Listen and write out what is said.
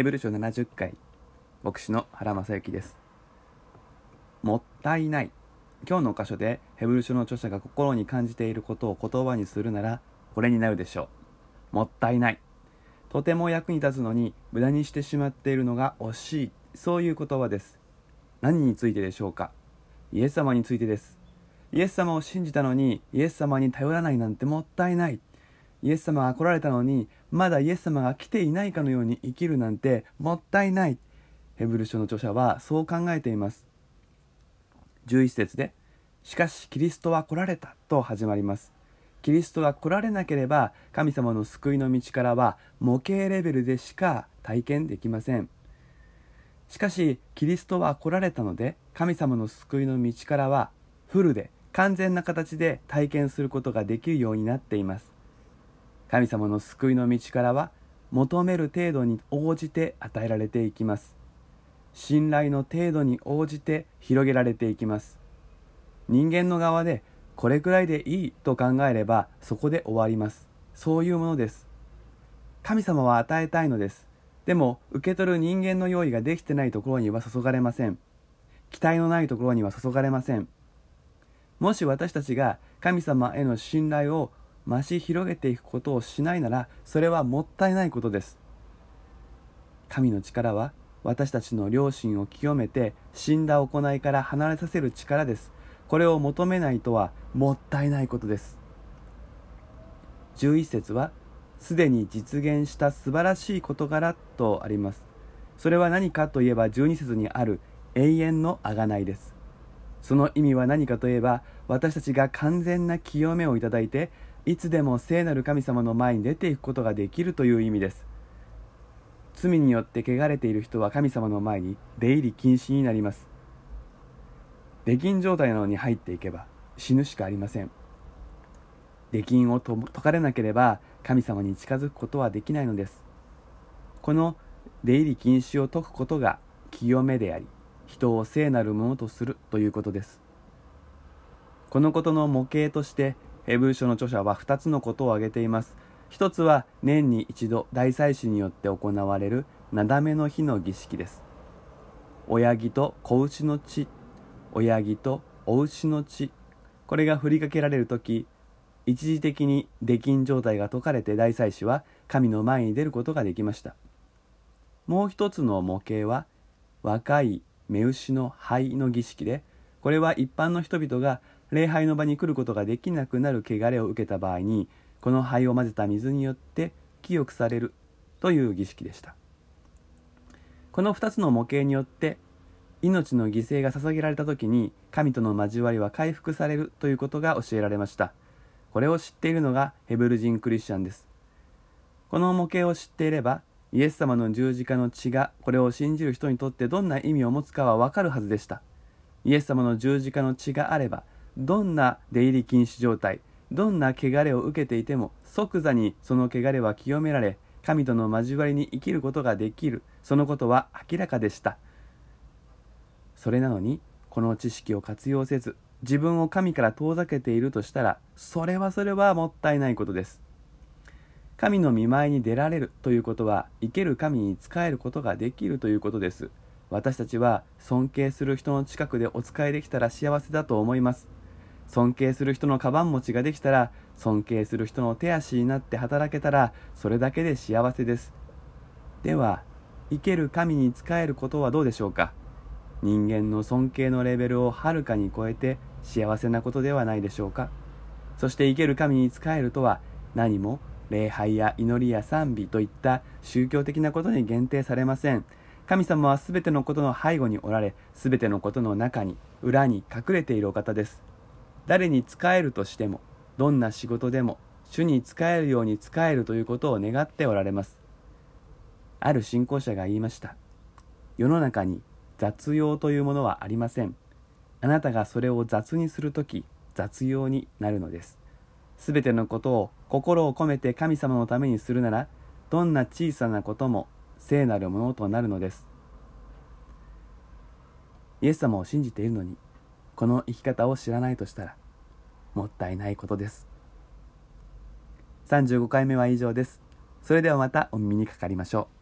ヘブル書70回。牧師の原正幸です。もったいない。今日の箇所でヘブル書の著者が心に感じていることを言葉にするならこれになるでしょう。もったいない。とても役に立つのに無駄にしてしまっているのが惜しい。そういう言葉です。何についてでしょうか？イエス様についてです。イエス様を信じたのにイエス様に頼らないなんてもったいない。イエス様が来られたのにまだイエス様が来ていないかのように生きるなんてもったいない。ヘブル書の著者はそう考えています。11節で「しかしキリストは来られた」と始まります。キリストが来られなければ神様の救いの道からは模型レベルでしか体験できません。しかしキリストは来られたので神様の救いの道からはフルで完全な形で体験することができるようになっています。神様の救いの道からは求める程度に応じて与えられていきます。信頼の程度に応じて広げられていきます。人間の側でこれくらいでいいと考えればそこで終わります。そういうものです。神様は与えたいのです。でも受け取る人間の用意ができてないところには注がれません。期待のないところには注がれません。もし私たちが神様への信頼を増し広げていくことをしないならそれはもったいないことです。神の力は私たちの良心を清めて死んだ行いから離れさせる力です。これを求めないとはもったいないことです。11節はすでに実現した素晴らしい事柄とあります。それは何かといえば12節にある永遠の贖いです。その意味は何かといえば私たちが完全な清めをいただいていつでも聖なる神様の前に出ていくことができるという意味です。罪によって汚れている人は神様の前に出入り禁止になります。出禁状態なのに入っていけば死ぬしかありません。出禁を解かれなければ神様に近づくことはできないのです。この出入り禁止を解くことが清めであり人を聖なるものとするということです。このことの模型としてヘブル書の著者は2つのことを挙げています。一つは年に一度大祭司によって行われるなだめの日の儀式です。親木と子牛の血親木とお牛の血。これが振りかけられる時一時的に出禁状態が解かれて大祭司は神の前に出ることができました。もう一つの模型は若い目牛の灰の儀式でこれは一般の人々が礼拝の場に来ることができなくなる汚れを受けた場合にこの灰を混ぜた水によって清くされるという儀式でした。この2つの模型によって命の犠牲が捧げられた時に神との交わりは回復されるということが教えられました。これを知っているのがヘブル人クリスチャンです。この模型を知っていればイエス様の十字架の血がこれを信じる人にとってどんな意味を持つかはわかるはずでした。イエス様の十字架の血があればどんな出入り禁止状態どんな汚れを受けていても即座にその汚れは清められ神との交わりに生きることができる。そのことは明らかでした。それなのにこの知識を活用せず自分を神から遠ざけているとしたらそれはそれはもったいないことです。神の見舞いに出られるということは生ける神に仕えることができるということです。私たちは尊敬する人の近くでお仕えできたら幸せだと思います。尊敬する人のカバン持ちができたら尊敬する人の手足になって働けたらそれだけで幸せです。では生ける神に仕えることはどうでしょうか？人間の尊敬のレベルをはるかに超えて幸せなことではないでしょうか？そして生ける神に仕えるとは何も礼拝や祈りや賛美といった宗教的なことに限定されません。神様は全てのことの背後におられ全てのことの中に裏に隠れているお方です。誰に仕えるとしてもどんな仕事でも主に仕えるように仕えるということを願っておられます。ある信仰者が言いました。世の中に雑用というものはありません。あなたがそれを雑にするとき雑用になるのです。すべてのことを心を込めて神様のためにするならどんな小さなことも聖なるものとなるのです。イエス様を信じているのにこの生き方を知らないとしたらもったいないことです。35回目は以上です。それではまたお耳にかかりましょう。